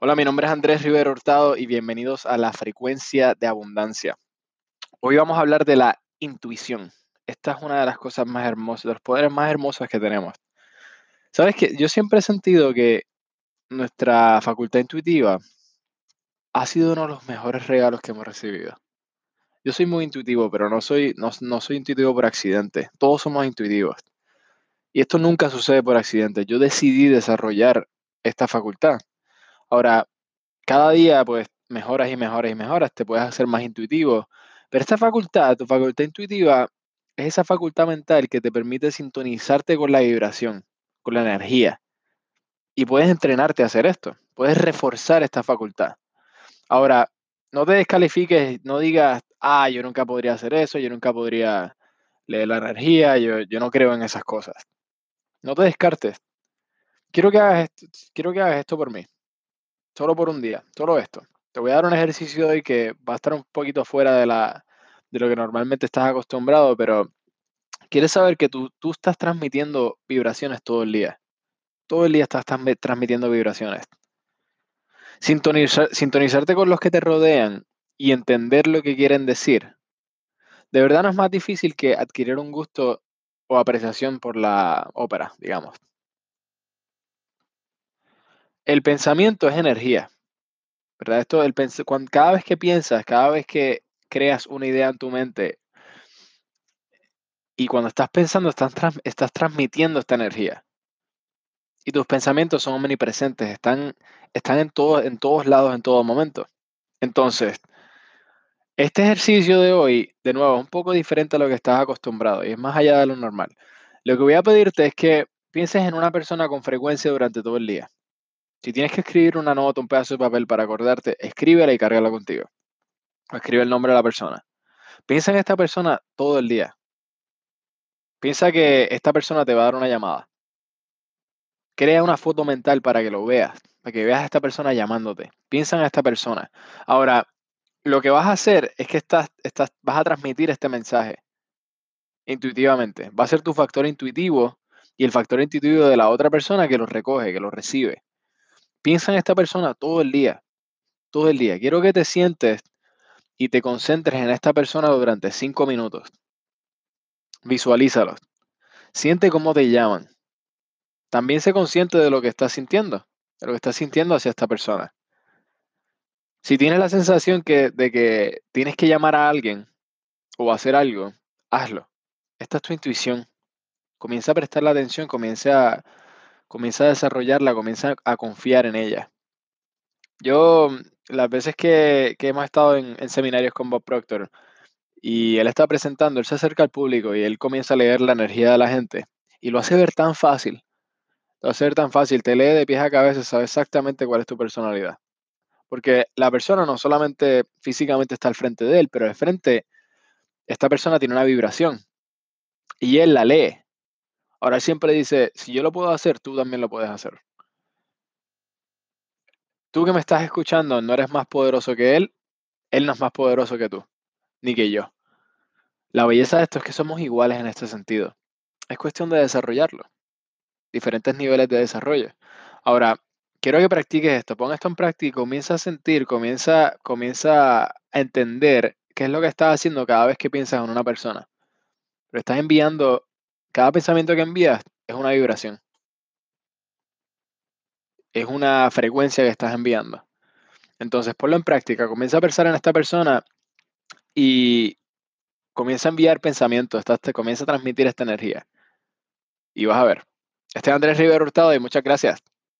Hola, mi nombre es Andrés Rivero Hurtado y bienvenidos a la frecuencia de abundancia. Hoy vamos a hablar de la intuición. Esta es una de las cosas más hermosas, de los poderes más hermosos que tenemos. Sabes que yo siempre he sentido que nuestra facultad intuitiva ha sido uno de los mejores regalos que hemos recibido. Yo soy muy intuitivo, pero no soy, no, no soy intuitivo por accidente. Todos somos intuitivos. Y esto nunca sucede por accidente. Yo decidí desarrollar esta facultad. Ahora, cada día pues mejoras y mejoras y mejoras, te puedes hacer más intuitivo, pero esta facultad, tu facultad intuitiva, es esa facultad mental que te permite sintonizarte con la vibración, con la energía. Y puedes entrenarte a hacer esto, puedes reforzar esta facultad. Ahora, no te descalifiques, no digas, ah, yo nunca podría hacer eso, yo nunca podría leer la energía, yo, yo no creo en esas cosas. No te descartes. Quiero que hagas quiero que hagas esto por mí solo por un día, solo esto. Te voy a dar un ejercicio hoy que va a estar un poquito fuera de, la, de lo que normalmente estás acostumbrado, pero quieres saber que tú, tú estás transmitiendo vibraciones todo el día. Todo el día estás transmitiendo vibraciones. Sintonizar, sintonizarte con los que te rodean y entender lo que quieren decir. De verdad no es más difícil que adquirir un gusto o apreciación por la ópera, digamos. El pensamiento es energía, ¿verdad? Esto, el cuando, cada vez que piensas, cada vez que creas una idea en tu mente y cuando estás pensando, estás, estás transmitiendo esta energía. Y tus pensamientos son omnipresentes, están, están en, todo, en todos lados, en todo momento. Entonces, este ejercicio de hoy, de nuevo, es un poco diferente a lo que estás acostumbrado y es más allá de lo normal. Lo que voy a pedirte es que pienses en una persona con frecuencia durante todo el día. Si tienes que escribir una nota, un pedazo de papel para acordarte, escríbela y cárgala contigo. escribe el nombre de la persona. Piensa en esta persona todo el día. Piensa que esta persona te va a dar una llamada. Crea una foto mental para que lo veas, para que veas a esta persona llamándote. Piensa en esta persona. Ahora, lo que vas a hacer es que estás, estás, vas a transmitir este mensaje intuitivamente. Va a ser tu factor intuitivo y el factor intuitivo de la otra persona que lo recoge, que lo recibe. Piensa en esta persona todo el día, todo el día. Quiero que te sientes y te concentres en esta persona durante cinco minutos. Visualízalo. Siente cómo te llaman. También sé consciente de lo que estás sintiendo, de lo que estás sintiendo hacia esta persona. Si tienes la sensación de que tienes que llamar a alguien o hacer algo, hazlo. Esta es tu intuición. Comienza a prestar la atención, comienza a, comienza a desarrollarla, comienza a confiar en ella. Yo, las veces que, hemos estado en, seminarios con Bob Proctor y él está presentando, él se acerca al público y él comienza a leer la energía de la gente y lo hace ver tan fácil. Lo hace ver tan fácil, te lee de pies a cabeza, sabe exactamente cuál es tu personalidad. Porque la persona no solamente físicamente está al frente de él, pero al frente, esta persona tiene una vibración y él la lee. Ahora siempre dice, si yo lo puedo hacer, tú también lo puedes hacer. Tú que me estás escuchando no eres más poderoso que él, él no es más poderoso que tú, ni que yo. La belleza de esto es que somos iguales en este sentido. Es cuestión de desarrollarlo. Diferentes niveles de desarrollo. Ahora, quiero que practiques esto, pon esto en práctica, comienza a sentir, comienza, comienza a entender qué es lo que estás haciendo cada vez que piensas en una persona. Pero estás enviando cada pensamiento que envías es una vibración. Es una frecuencia que estás enviando. Entonces, ponlo en práctica. Comienza a pensar en esta persona y comienza a enviar pensamientos. Te comienza a transmitir esta energía. Y vas a ver. Este es Andrés Rivero Hurtado y muchas gracias.